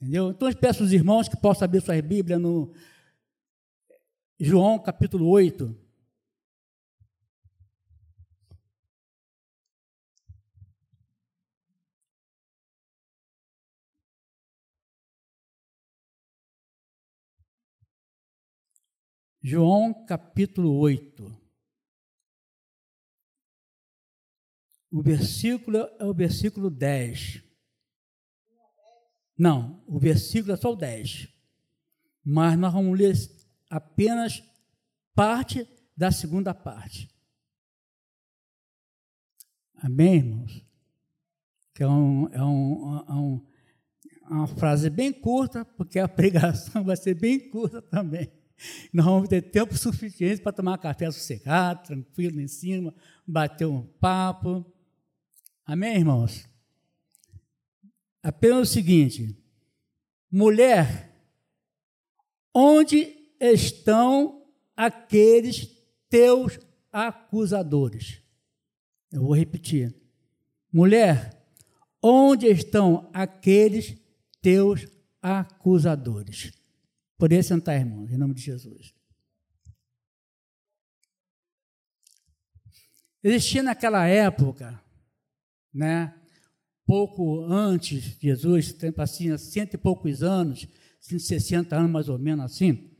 Entendeu? Então eu peço aos irmãos que possam abrir sua Bíblia no João capítulo 8. João capítulo 8. O versículo é o versículo 10. Não, o versículo é só o 10. Mas nós vamos ler apenas parte da segunda parte. Amém, irmãos? Que é, um, é, um, é um, uma frase bem curta, porque a pregação vai ser bem curta também. Nós vamos ter tempo suficiente para tomar café sossegado, tranquilo em cima, bater um papo. Amém, irmãos? Apenas o seguinte: mulher, onde estão aqueles teus acusadores? Eu vou repetir. Mulher, onde estão aqueles teus acusadores? Poder sentar, irmãos, em nome de Jesus. Existia naquela época, né, pouco antes de Jesus, tempo assim, cento e poucos anos, 160 anos mais ou menos assim,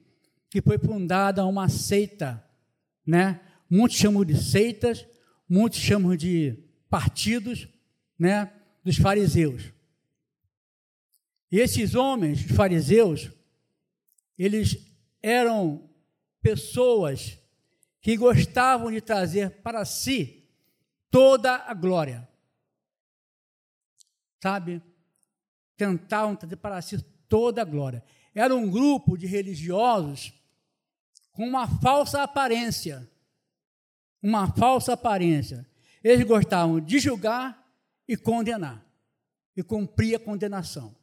que foi fundada uma seita, né? Muitos chamam de seitas, muitos chamam de partidos, né? Dos fariseus. E esses homens, os fariseus, eles eram pessoas que gostavam de trazer para si toda a glória. Sabe? Tentavam trazer para si toda a glória. Era um grupo de religiosos com uma falsa aparência. Uma falsa aparência. Eles gostavam de julgar e condenar. E cumprir a condenação.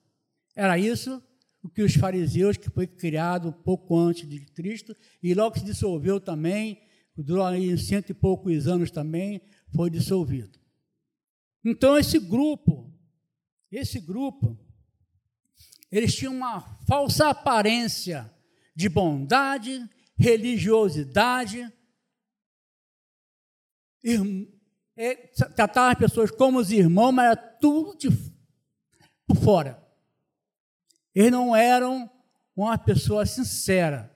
Era isso o que os fariseus, que foi criado pouco antes de Cristo, e logo se dissolveu também, durou aí cento e poucos anos também, foi dissolvido. Então, esse grupo, esse grupo, eles tinham uma falsa aparência de bondade, religiosidade, é, tratavam as pessoas como os irmãos, mas era tudo de, por fora. Eles não eram uma pessoa sincera.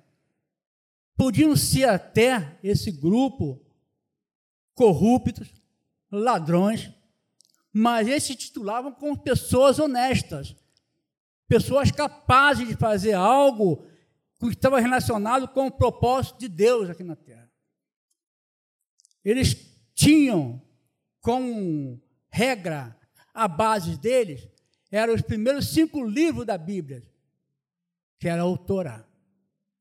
Podiam ser até esse grupo corruptos, ladrões, mas eles se titulavam como pessoas honestas, pessoas capazes de fazer algo que estava relacionado com o propósito de Deus aqui na terra. Eles tinham como regra, a base deles, eram os primeiros cinco livros da Bíblia, que era o Torá.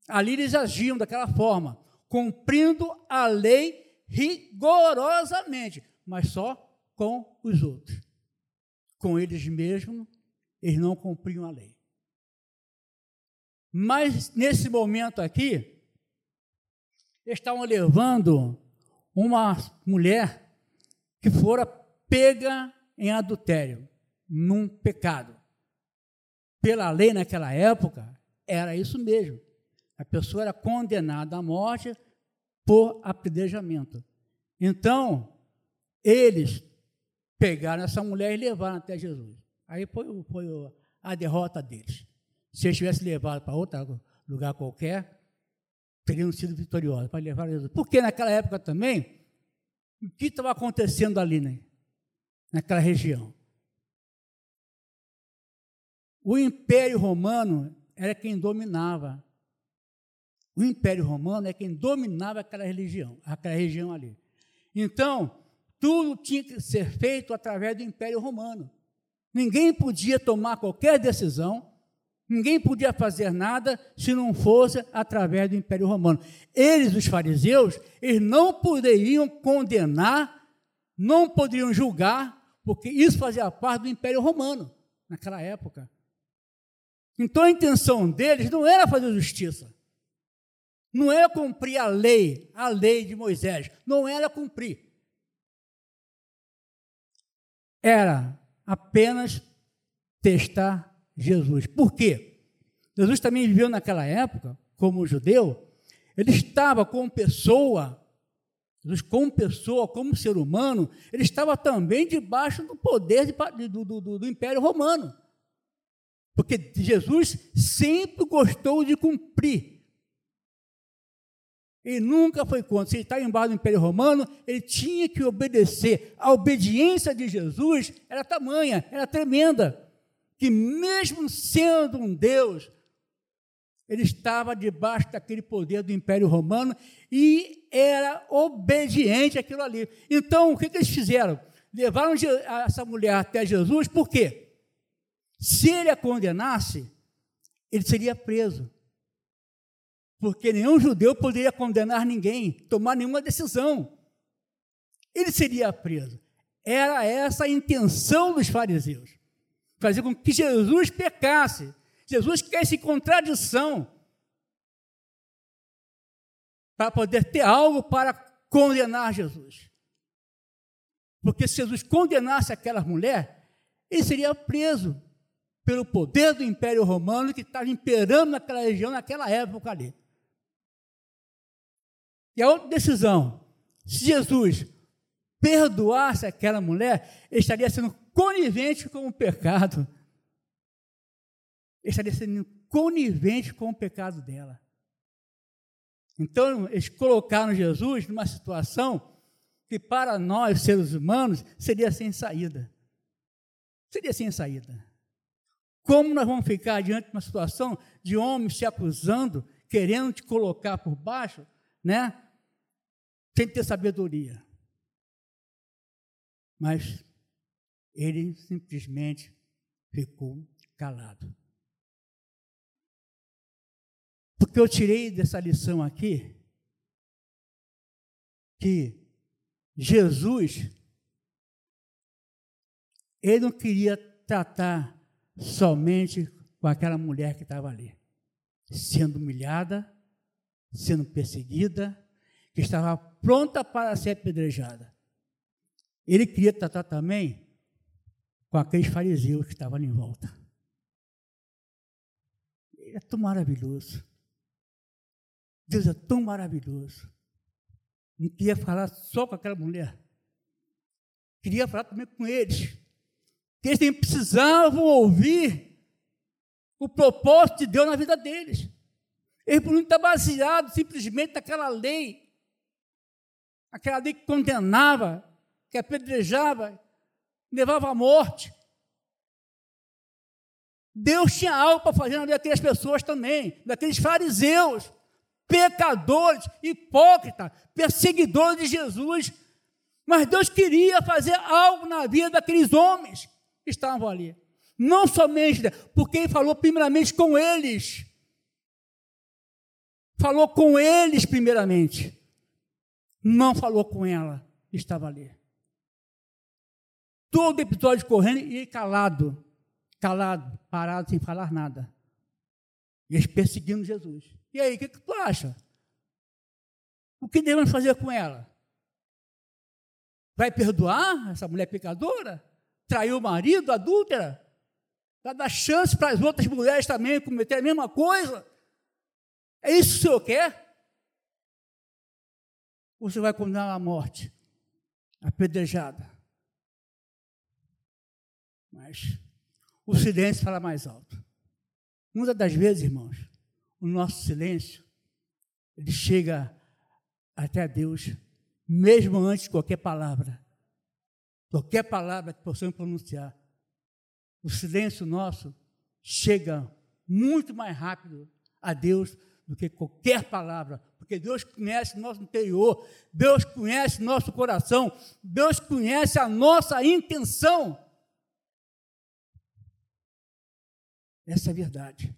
Ali eles agiam daquela forma, cumprindo a lei rigorosamente, mas só com os outros. Com eles mesmos, eles não cumpriam a lei. Mas nesse momento aqui, estavam levando uma mulher que fora pega em adultério num pecado. Pela lei naquela época, era isso mesmo. A pessoa era condenada à morte por apedrejamento. Então, eles pegaram essa mulher e levaram até Jesus. Aí foi, foi a derrota deles. Se eles tivessem levado para outro lugar qualquer, teriam sido vitoriosos para levar Jesus. Porque naquela época também, o que estava acontecendo ali, né? naquela região? O Império Romano era quem dominava. O Império Romano é quem dominava aquela religião, aquela região ali. Então, tudo tinha que ser feito através do Império Romano. Ninguém podia tomar qualquer decisão, ninguém podia fazer nada se não fosse através do Império Romano. Eles, os fariseus, eles não poderiam condenar, não poderiam julgar, porque isso fazia parte do Império Romano naquela época. Então a intenção deles não era fazer justiça, não era cumprir a lei, a lei de Moisés, não era cumprir. Era apenas testar Jesus. Por quê? Jesus também viveu naquela época, como judeu, ele estava como pessoa, Jesus como pessoa, como ser humano, ele estava também debaixo do poder de, do, do, do Império Romano. Porque Jesus sempre gostou de cumprir. Ele nunca foi contra. Se ele estava embaixo do Império Romano, ele tinha que obedecer. A obediência de Jesus era tamanha, era tremenda, que mesmo sendo um Deus, ele estava debaixo daquele poder do Império Romano e era obediente àquilo ali. Então, o que, que eles fizeram? Levaram essa mulher até Jesus, por quê? Se ele a condenasse, ele seria preso. Porque nenhum judeu poderia condenar ninguém, tomar nenhuma decisão. Ele seria preso. Era essa a intenção dos fariseus fazer com que Jesus pecasse. Jesus quer contradição para poder ter algo para condenar Jesus. Porque se Jesus condenasse aquela mulher, ele seria preso pelo poder do Império Romano que estava imperando naquela região, naquela época ali. E a outra decisão, se Jesus perdoasse aquela mulher, ele estaria sendo conivente com o pecado. Ele estaria sendo conivente com o pecado dela. Então, eles colocaram Jesus numa situação que para nós, seres humanos, seria sem saída. Seria sem saída. Como nós vamos ficar diante de uma situação de homens se acusando, querendo te colocar por baixo, né? Sem ter sabedoria. Mas ele simplesmente ficou calado. Porque eu tirei dessa lição aqui que Jesus ele não queria tratar somente com aquela mulher que estava ali, sendo humilhada, sendo perseguida, que estava pronta para ser apedrejada. Ele queria tratar também com aqueles fariseus que estavam ali em volta. Ele é tão maravilhoso. Deus é tão maravilhoso. Não queria falar só com aquela mulher. Queria falar também com eles. Que eles precisavam ouvir o propósito de Deus na vida deles. Eles não estar baseados simplesmente naquela lei. Aquela lei que condenava, que apedrejava, levava à morte. Deus tinha algo para fazer na vida daquelas pessoas também, daqueles fariseus, pecadores, hipócritas, perseguidores de Jesus. Mas Deus queria fazer algo na vida daqueles homens que estavam ali. Não somente porque Ele falou primeiramente com eles. Falou com eles primeiramente. Não falou com ela estava ali todo episódio correndo e calado, calado, parado, sem falar nada. E eles perseguindo Jesus. E aí, o que, que tu acha? O que devemos fazer com ela? Vai perdoar essa mulher pecadora? Traiu o marido, adúltera? Vai dar chance para as outras mulheres também cometer a mesma coisa? É isso que o senhor quer? Você vai condenar à morte, apedrejada? Mas o silêncio fala mais alto. Muitas das vezes, irmãos, o nosso silêncio, ele chega até Deus, mesmo antes de qualquer palavra. Qualquer palavra que possamos pronunciar. O silêncio nosso chega muito mais rápido a Deus do que qualquer palavra, porque Deus conhece nosso interior, Deus conhece nosso coração, Deus conhece a nossa intenção. Essa é a verdade.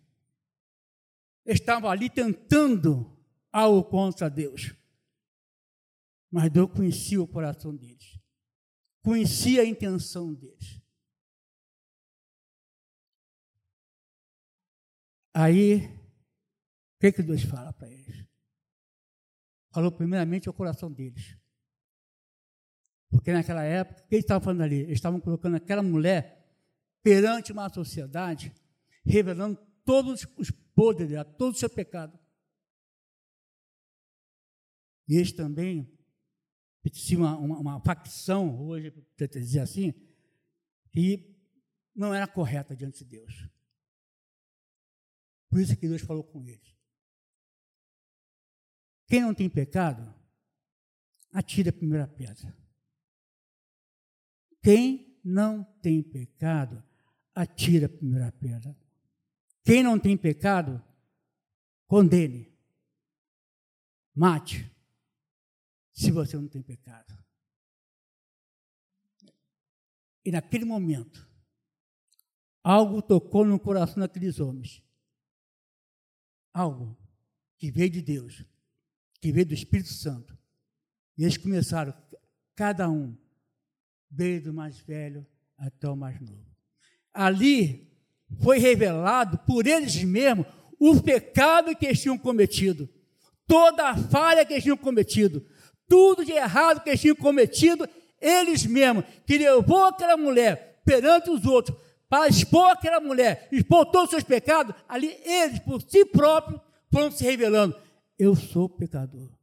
Estavam ali tentando algo contra Deus. Mas Deus conhecia o coração deles. Conhecia a intenção deles. Aí, que, que Deus fala para eles? Falou primeiramente ao coração deles. Porque naquela época, o que eles estavam falando ali? Eles estavam colocando aquela mulher perante uma sociedade revelando todos os podres dela, todo o seu pecado. E eles também tinham uma, uma, uma facção, hoje, para dizer assim, que não era correta diante de Deus. Por isso que Deus falou com eles. Quem não tem pecado, atire a primeira pedra. Quem não tem pecado, atire a primeira pedra. Quem não tem pecado, condene. Mate se você não tem pecado. E naquele momento, algo tocou no coração daqueles homens. Algo que veio de Deus, que veio do Espírito Santo. E eles começaram, cada um, desde o mais velho até o mais novo. Ali foi revelado por eles mesmos o pecado que eles tinham cometido, toda a falha que eles tinham cometido, tudo de errado que eles tinham cometido, eles mesmos, que levou aquela mulher perante os outros, para expor aquela mulher, expor todos os seus pecados, ali eles, por si próprios, foram se revelando: eu sou pecador,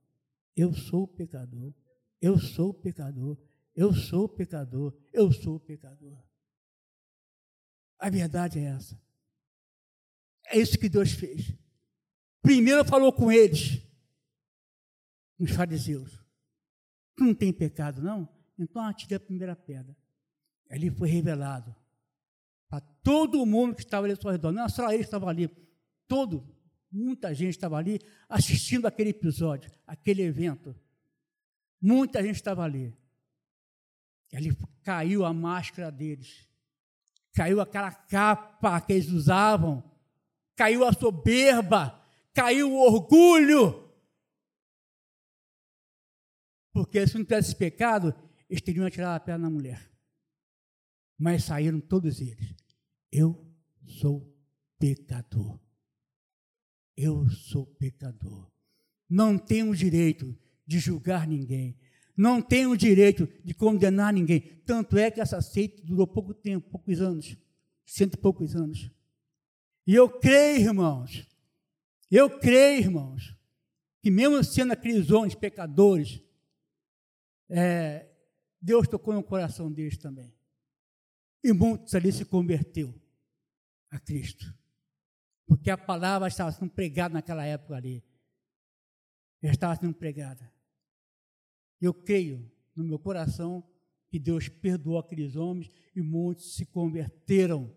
eu sou pecador, eu sou pecador, eu sou pecador, eu sou pecador. A verdade é essa. É isso que Deus fez. Primeiro falou com eles, os fariseus. Não tem pecado, não? Então atire a primeira pedra. Ali foi revelado para todo mundo que estava ali ao seu redor. Não só ele estava ali, todo, muita gente estava ali assistindo aquele episódio, aquele evento. Muita gente estava ali. E ali caiu a máscara deles, caiu aquela capa que eles usavam, caiu a soberba, caiu o orgulho porque se não tivesse pecado, eles teriam atirado a pedra na mulher. Mas saíram todos eles. Eu sou pecador. Eu sou pecador. Não tenho o direito de julgar ninguém. Não tenho o direito de condenar ninguém. Tanto é que essa seita durou pouco tempo, poucos anos. Cento e poucos anos. E eu creio, irmãos, eu creio, irmãos, que mesmo sendo aqueles homens pecadores, é, Deus tocou no coração deles também. E muitos ali se converteu a Cristo. Porque a palavra estava sendo pregada naquela época ali. Já estava sendo pregada. Eu creio no meu coração que Deus perdoou aqueles homens e muitos se converteram.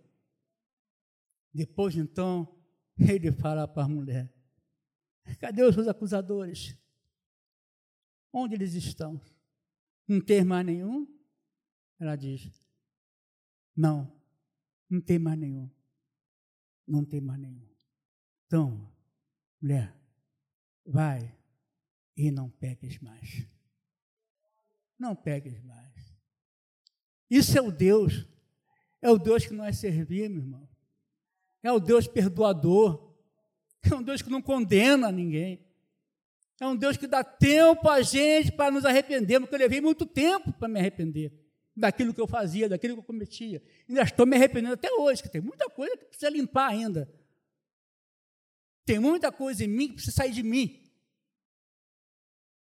Depois, então, ele fala para a mulher: Cadê os seus acusadores? Onde eles estão? Não tem mais nenhum? Ela diz: Não, não tem mais nenhum. Não tem mais nenhum. Então, mulher, vai e não pegues mais. Não pegues mais. Isso é o Deus, é o Deus que nós servimos, irmão. É o Deus perdoador. É um Deus que não condena ninguém. É um Deus que dá tempo a gente para nos arrepender, porque eu levei muito tempo para me arrepender daquilo que eu fazia, daquilo que eu cometia. Ainda estou me arrependendo até hoje, que tem muita coisa que precisa limpar ainda. Tem muita coisa em mim que precisa sair de mim.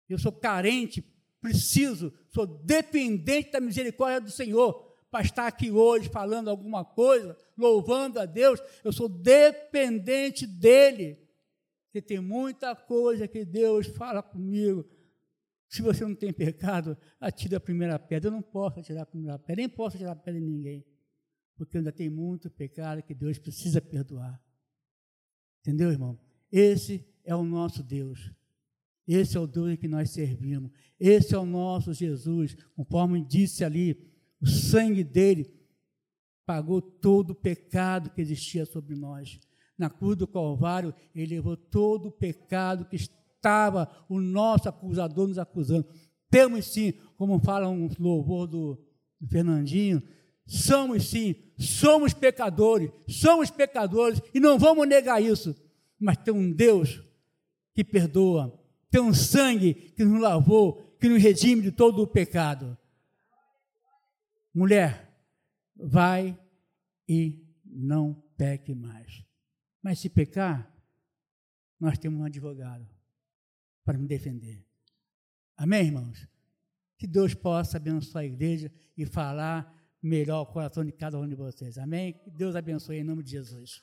Eu sou carente, preciso, sou dependente da misericórdia do Senhor para estar aqui hoje falando alguma coisa, louvando a Deus. Eu sou dependente dEle. Porque tem muita coisa que Deus fala comigo. Se você não tem pecado, atire a primeira pedra. Eu não posso atirar a primeira pedra, nem posso atirar a pedra em ninguém. Porque ainda tem muito pecado que Deus precisa perdoar. Entendeu, irmão? Esse é o nosso Deus. Esse é o Deus que nós servimos. Esse é o nosso Jesus. Conforme disse ali, o sangue dele pagou todo o pecado que existia sobre nós na cruz do Calvário, ele levou todo o pecado que estava o nosso acusador nos acusando. Temos sim, como fala um louvor do, Fernandinho, somos sim, somos pecadores, somos pecadores e não vamos negar isso. Mas tem um Deus que perdoa, tem um sangue que nos lavou, que nos redime de todo o pecado. Mulher, vai e não peque mais. Mas se pecar, nós temos um advogado para me defender. Amém, irmãos? Que Deus possa abençoar a igreja e falar melhor o coração de cada um de vocês. Amém? Que Deus abençoe em nome de Jesus.